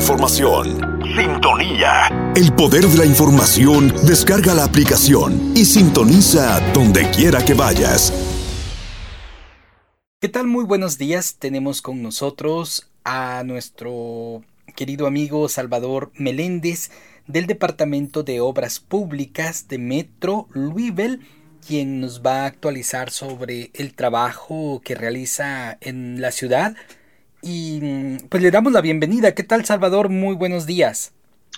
información. Sintonía. El poder de la información descarga la aplicación y sintoniza donde quiera que vayas. ¿Qué tal? Muy buenos días. Tenemos con nosotros a nuestro querido amigo Salvador Meléndez del Departamento de Obras Públicas de Metro Louisville quien nos va a actualizar sobre el trabajo que realiza en la ciudad. Y pues le damos la bienvenida. ¿Qué tal, Salvador? Muy buenos días.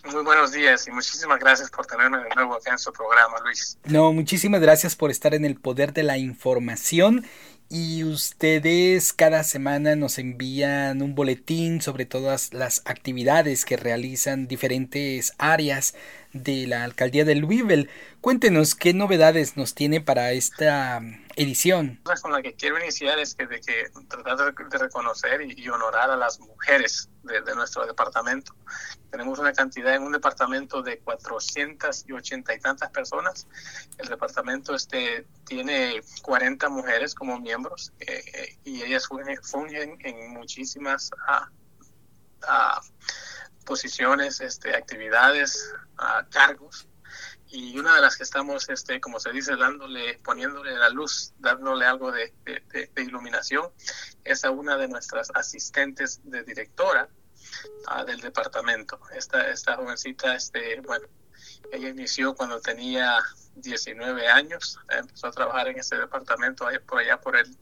Muy buenos días y muchísimas gracias por tenerme de nuevo acá en su programa, Luis. No, muchísimas gracias por estar en el poder de la información y ustedes cada semana nos envían un boletín sobre todas las actividades que realizan diferentes áreas de la alcaldía de Louisville. Cuéntenos qué novedades nos tiene para esta edición. Con la que quiero iniciar es que, de que tratar de reconocer y, honorar a las mujeres de, nuestro departamento. Tenemos una cantidad en un departamento de 480 y tantas personas. El departamento este, tiene 40 mujeres como miembros eh, y ellas fungen, en muchísimas ah, ah, posiciones, este, actividades, ah, cargos y una de las que estamos, este, como se dice, dándole, poniéndole la luz, dándole algo de, iluminación, es a una de nuestras asistentes de directora ah, del departamento. Esta, esta jovencita, este, bueno, ella inició cuando tenía 19 años, empezó a trabajar en este departamento por allá por el,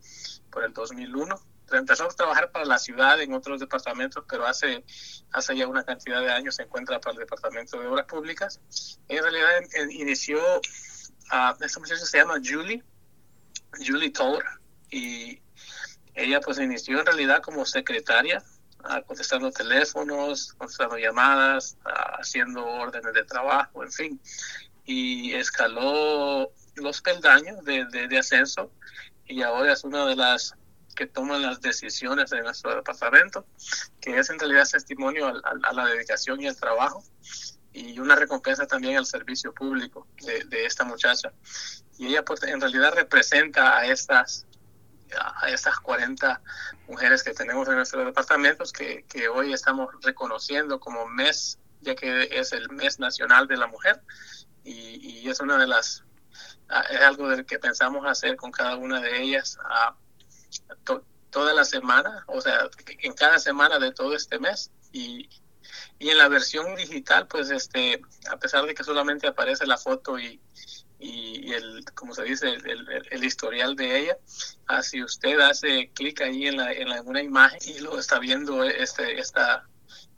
por el 2001 empezó a trabajar para la ciudad en otros departamentos, pero hace, hace ya una cantidad de años se encuentra para el Departamento de Obras Públicas. En realidad inició, a esta muchacha se llama Julie, Julie Tour, y ella pues inició en realidad como secretaria, contestando teléfonos, contestando llamadas, haciendo órdenes de trabajo, en fin, y escaló los peldaños de, de ascenso y ahora es una de las que toman las decisiones de nuestro departamento, que es en realidad testimonio a, la dedicación y el trabajo y una recompensa también al servicio público de, esta muchacha. Y ella pues, en realidad representa a estas a estas 40 mujeres que tenemos en nuestros departamentos que, hoy estamos reconociendo como mes, ya que es el mes nacional de la mujer y, es una de las es algo del que pensamos hacer con cada una de ellas toda la semana, o sea, en cada semana de todo este mes. Y, y en la versión digital, pues, este, a pesar de que solamente aparece la foto y, y el, como se dice, el, el, historial de ella, ah, si usted hace clic ahí en, la, en alguna imagen y lo está viendo este, esta,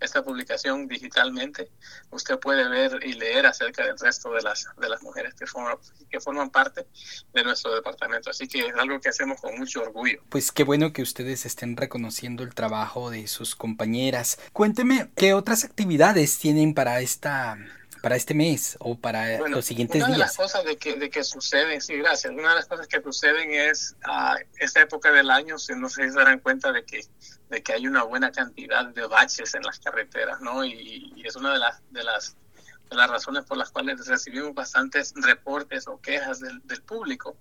esta publicación digitalmente, usted puede ver y leer acerca del resto de las, de las mujeres que forman, que forman parte de nuestro departamento. Así que es algo que hacemos con mucho orgullo. Pues qué bueno que ustedes estén reconociendo el trabajo de sus compañeras. Cuénteme, ¿qué otras actividades tienen para esta para este mes o para los siguientes días? Una de las cosas de que, de que suceden, sí, gracias. Una de las cosas que suceden es a esta época del año, si no se darán cuenta de que, de que hay una buena cantidad de baches en las carreteras, ¿no? Y, y es una de las, de las las razones por las cuales recibimos bastantes reportes o quejas del, público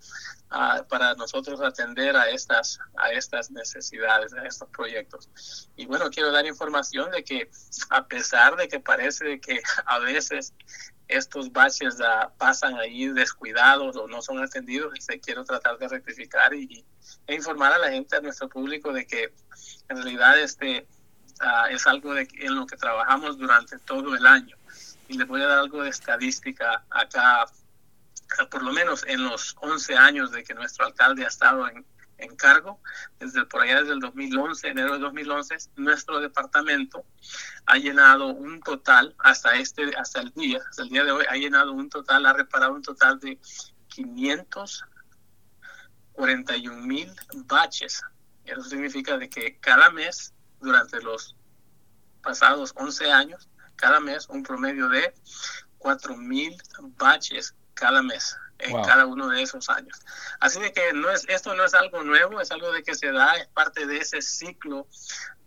uh, para nosotros atender a estas, a estas necesidades, a estos proyectos. Y bueno, quiero dar información de que a pesar de que parece que a veces estos baches pasan ahí descuidados o no son atendidos, este, quiero tratar de rectificar y, e informar a la gente, a nuestro público, de que en realidad este, uh, es algo de, en lo que trabajamos durante todo el año y les voy a dar algo de estadística acá, por lo menos en los 11 años de que nuestro alcalde ha estado en, en cargo, desde por allá desde el 2011, enero de 2011, nuestro departamento ha llenado un total, hasta este, hasta el día, hasta el día de hoy, ha llenado un total, ha reparado un total de 541 mil baches. Eso significa de que cada mes, durante los pasados 11 años, cada mes un promedio de 4.000 baches cada mes en cada uno de esos años. Así de que no es, esto no es algo nuevo, es algo de que se da, es parte de ese ciclo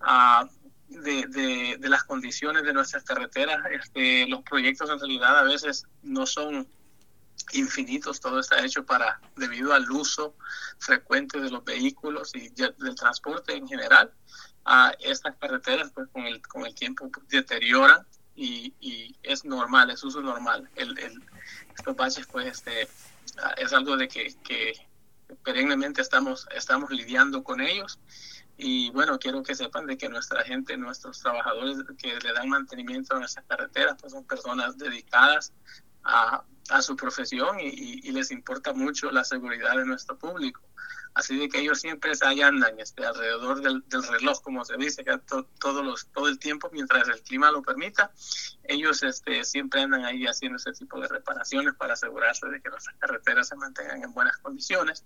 uh, de, de, de, las condiciones de nuestras carreteras. Este, los proyectos en realidad a veces no son infinitos, todo está hecho para, debido al uso frecuente de los vehículos y del transporte en general, a estas carreteras pues con el, con el tiempo deterioran y, y es normal, es uso normal. El, el, estos baches pues este, es algo de que, que perennemente estamos, estamos lidiando con ellos y bueno, quiero que sepan de que nuestra gente, nuestros trabajadores que le dan mantenimiento a nuestras carreteras, pues son personas dedicadas a, a su profesión y, les importa mucho la seguridad de nuestro público. Así de que ellos siempre ahí andan este, alrededor del, reloj, como se dice, que todo el tiempo, mientras el clima lo permita, ellos este, siempre andan ahí haciendo ese tipo de reparaciones para asegurarse de que nuestras carreteras se mantengan en buenas condiciones.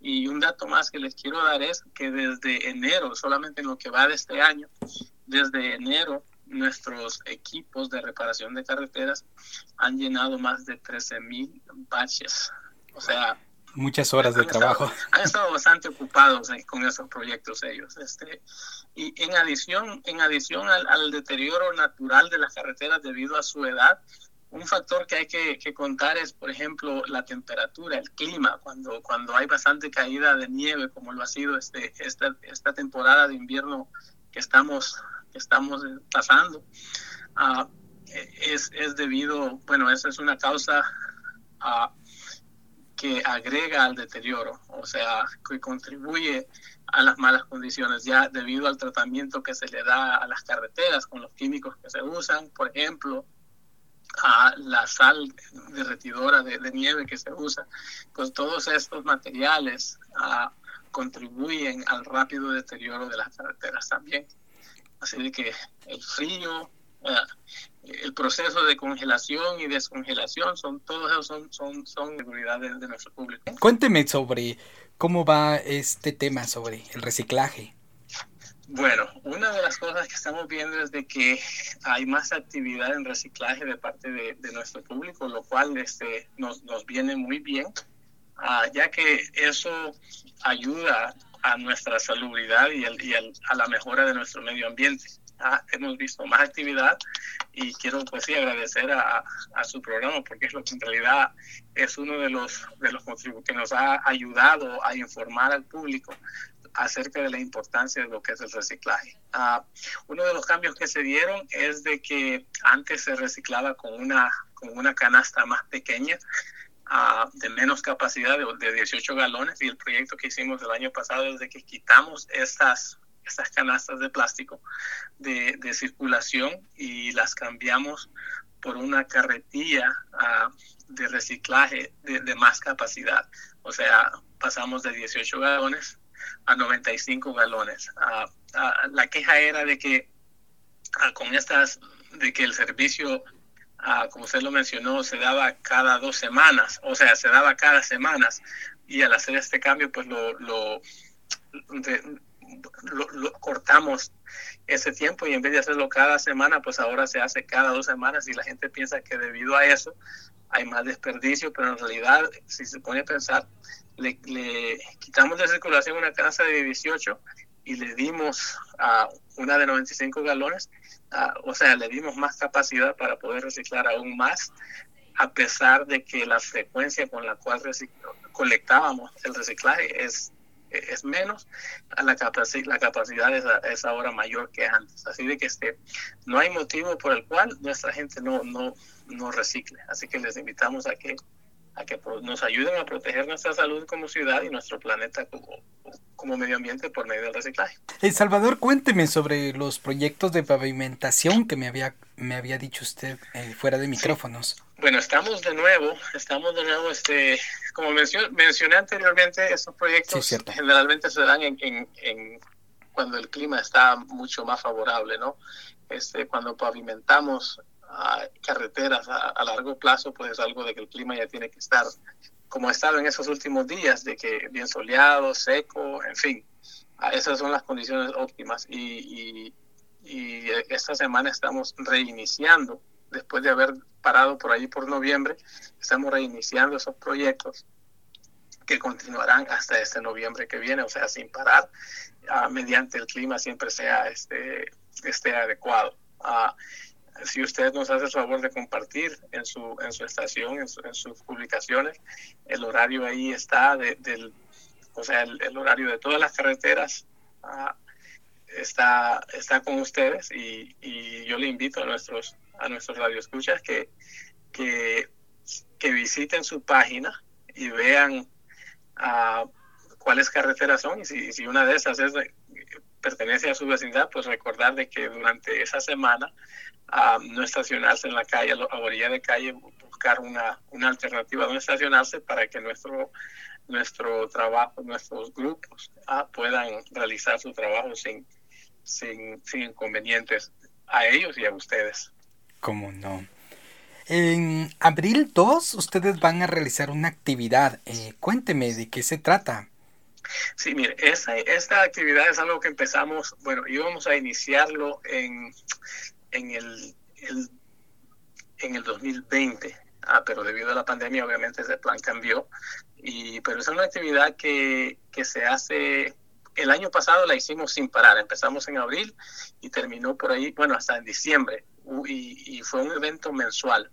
Y un dato más que les quiero dar es que desde enero, solamente en lo que va de este año, desde enero nuestros equipos de reparación de carreteras han llenado más de 13 mil baches. O sea, muchas horas de trabajo. han estado bastante ocupados con esos proyectos ellos. Este, y en adición, en adición al, deterioro natural de las carreteras debido a su edad, un factor que hay que, contar es, por ejemplo, la temperatura, el clima. Cuando, cuando hay bastante caída de nieve, como lo ha sido este, esta, esta temporada de invierno que estamos estamos pasando, ah, es, es, debido, bueno, esa es una causa uh, que agrega al deterioro, o sea, que contribuye a las malas condiciones ya debido al tratamiento que se le da a las carreteras con los químicos que se usan, por ejemplo, a la sal derretidora de, nieve que se usa, pues todos estos materiales uh, contribuyen al rápido deterioro de las carreteras también. Así que el frío, el proceso de congelación y descongelación, son todos esos son, son, son seguridades de nuestro público. Cuénteme sobre cómo va este tema sobre el reciclaje. Bueno, una de las cosas que estamos viendo es de que hay más actividad en reciclaje de parte de, nuestro público, lo cual este, nos, nos viene muy bien, ah, ya que eso ayuda a nuestra salubridad y, a la mejora de nuestro medio ambiente. Ah, hemos visto más actividad y quiero pues sí agradecer a, su programa porque es lo que en realidad es uno de los de los que nos ha ayudado a informar al público acerca de la importancia de lo que es el reciclaje. Ah, uno de los cambios que se dieron es de que antes se reciclaba con una con una canasta más pequeña de menos capacidad de, 18 galones y el proyecto que hicimos el año pasado es de que quitamos estas, estas canastas de plástico de, circulación y las cambiamos por una carretilla de reciclaje de, más capacidad. O sea, pasamos de 18 galones a 95 galones. la queja era de que con estas, de que el servicio Ah, como usted lo mencionó, se daba cada dos semanas, o sea, se daba cada semanas. Y al hacer este cambio, pues lo, lo, lo, cortamos ese tiempo y en vez de hacerlo cada semana, pues ahora se hace cada dos semanas y la gente piensa que debido a eso hay más desperdicio, pero en realidad, si se pone a pensar, le, quitamos de circulación una casa de 18 y le dimos a una de 95 galones o sea, le dimos más capacidad para poder reciclar aún más, a pesar de que la frecuencia con la cual colectábamos el reciclaje es, es menos, la, capaci la capacidad es, es, ahora mayor que antes. Así de que este, no hay motivo por el cual nuestra gente no, no, no recicle. Así que les invitamos a que a que nos ayuden a proteger nuestra salud como ciudad y nuestro planeta como, como medio ambiente por medio del reciclaje. El Salvador, cuénteme sobre los proyectos de pavimentación que me había, me había dicho usted eh, fuera de micrófonos. Bueno, estamos de nuevo, estamos de nuevo, este, como mencioné anteriormente, estos proyectos generalmente se dan en, en, cuando el clima está mucho más favorable, ¿no? Este, cuando pavimentamos carreteras a, largo plazo, pues es algo de que el clima ya tiene que estar como ha estado en esos últimos días, de que bien soleado, seco, en fin, esas son las condiciones óptimas. Y, y, esta semana estamos reiniciando, después de haber parado por ahí por noviembre, estamos reiniciando esos proyectos que continuarán hasta este noviembre que viene, o sea, sin parar, mediante el clima siempre sea este, esté adecuado. Si usted nos hace el favor de compartir en su, en su estación, en, sus publicaciones, el horario ahí está, del, o sea, el, horario de todas las carreteras ah, está, está con ustedes y, y, yo le invito a nuestros, a nuestros radioescuchas que, que, que visiten su página y vean uh, cuáles carreteras son y si, si una de esas es pertenece a su vecindad, pues recordar de que durante esa semana no estacionarse en la calle, a orilla de calle, buscar una, una alternativa donde estacionarse para que nuestro, nuestro trabajo, nuestros grupos ah, puedan realizar su trabajo sin, sin, sin inconvenientes a ellos y a ustedes. ¿Cómo no? En abril 2 ustedes van a realizar una actividad. Eh, cuénteme de qué se trata. Sí, mire, esa, esta actividad es algo que empezamos, bueno, íbamos a iniciarlo en, en el, en el 2020, ah, pero debido a la pandemia obviamente ese plan cambió, y, pero es una actividad que, que se hace el año pasado la hicimos sin parar. Empezamos en abril y terminó por ahí, bueno, hasta en diciembre. Y, fue un evento mensual.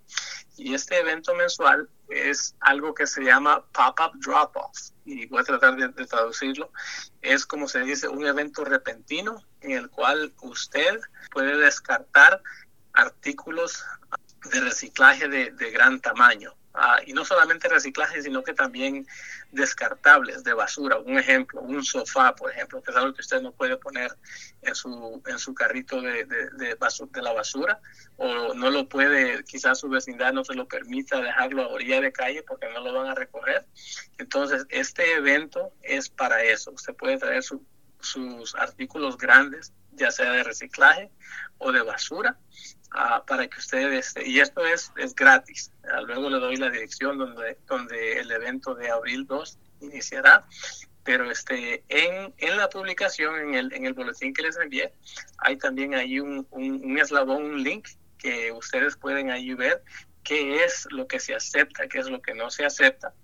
Y este evento mensual es algo que se llama Pop-Up Drop-Off. Y voy a tratar de, traducirlo. Es como se dice, un evento repentino en el cual usted puede descartar artículos de reciclaje de, de gran tamaño. Ah, y no solamente reciclaje, sino que también descartables de basura. Un ejemplo, un sofá, por ejemplo, que es algo que usted no puede poner en su, en su carrito de, de, de, de la basura, o no lo puede, quizás su vecindad no se lo permita dejarlo a orilla de calle porque no lo van a recoger. Entonces, este evento es para eso. Usted puede traer sus artículos grandes, ya sea de reciclaje o de basura, Ah, para que ustedes, y esto es, es gratis, ah, luego le doy la dirección donde, donde el evento de abril 2 iniciará, pero este, en, en la publicación, en el, en el boletín que les envié, hay también ahí un, un, un eslabón, un link que ustedes pueden ahí ver qué es lo que se acepta, qué es lo que no se acepta.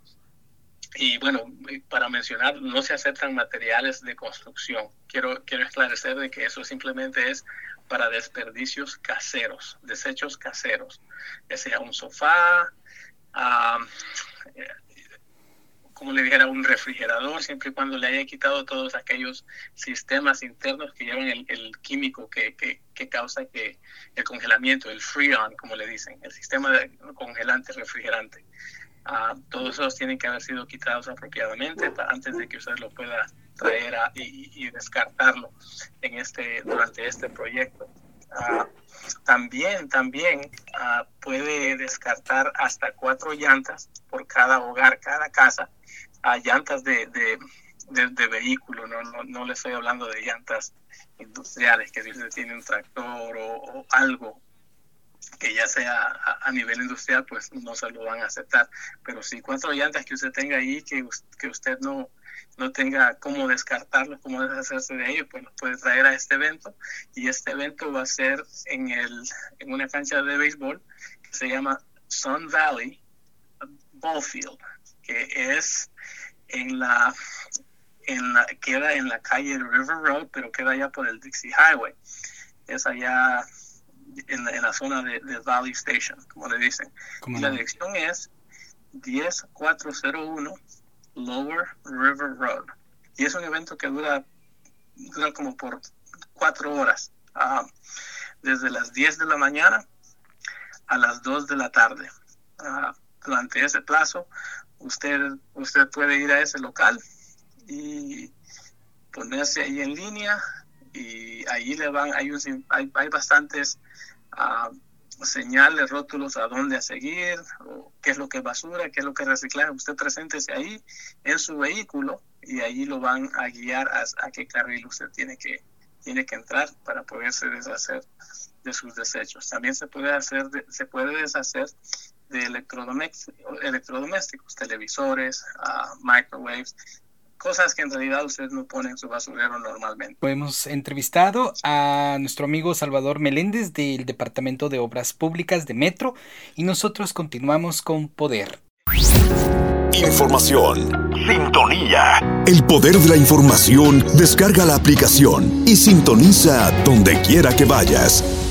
Y bueno, para mencionar, no se aceptan materiales de construcción. Quiero, quiero esclarecer de que eso simplemente es para desperdicios caseros, desechos caseros, ya sea un sofá, como le dijera, un refrigerador, siempre y cuando le haya quitado todos aquellos sistemas internos que llevan el, químico que, que, causa que el congelamiento, el freon, como le dicen, el sistema de congelante refrigerante. todos esos tienen que haber sido quitados apropiadamente antes de que usted lo pueda traer y, descartarlo en este, durante este proyecto. Ah, también, también ah, puede descartar hasta cuatro llantas por cada hogar, cada casa, a llantas de, de, de, vehículo, no, no, no, le estoy hablando de llantas industriales, que si usted tiene un tractor o, algo que ya sea a, nivel industrial, pues no se lo van a aceptar. Pero si cuatro llantas que usted tenga ahí, que, que usted no, no tenga cómo descartarlos, cómo deshacerse de ellos, pues los puede traer a este evento. Y este evento va a ser en, el, en una cancha de béisbol que se llama Sun Valley Ballfield, que es en la, en la, queda en la calle River Road, pero queda allá por el Dixie Highway. Es allá en la, en la zona de, de, Valley Station, como le dicen. Y la dirección es 10401 Lower River Road. Y es un evento que dura, dura como por cuatro horas, uh, desde las 10 de la mañana a las 2 de la tarde. Uh, durante ese plazo, usted, usted puede ir a ese local y ponerse ahí en línea y ahí le van, hay, hay, hay bastantes uh, señales, rótulos a dónde a seguir, o qué es lo que es basura, qué es lo que es reciclaje. Usted preséntese ahí en su vehículo y ahí lo van a guiar a, qué carril usted tiene que, tiene que entrar para poderse deshacer de sus desechos. También se puede hacer, se puede deshacer de electrodomésticos, electrodomésticos televisores, uh, microwaves, cosas que en realidad usted no pone en su basurero normalmente. Hemos entrevistado a nuestro amigo Salvador Meléndez del Departamento de Obras Públicas de Metro y nosotros continuamos con Poder. Información. Sintonía. El poder de la información descarga la aplicación y sintoniza donde quiera que vayas.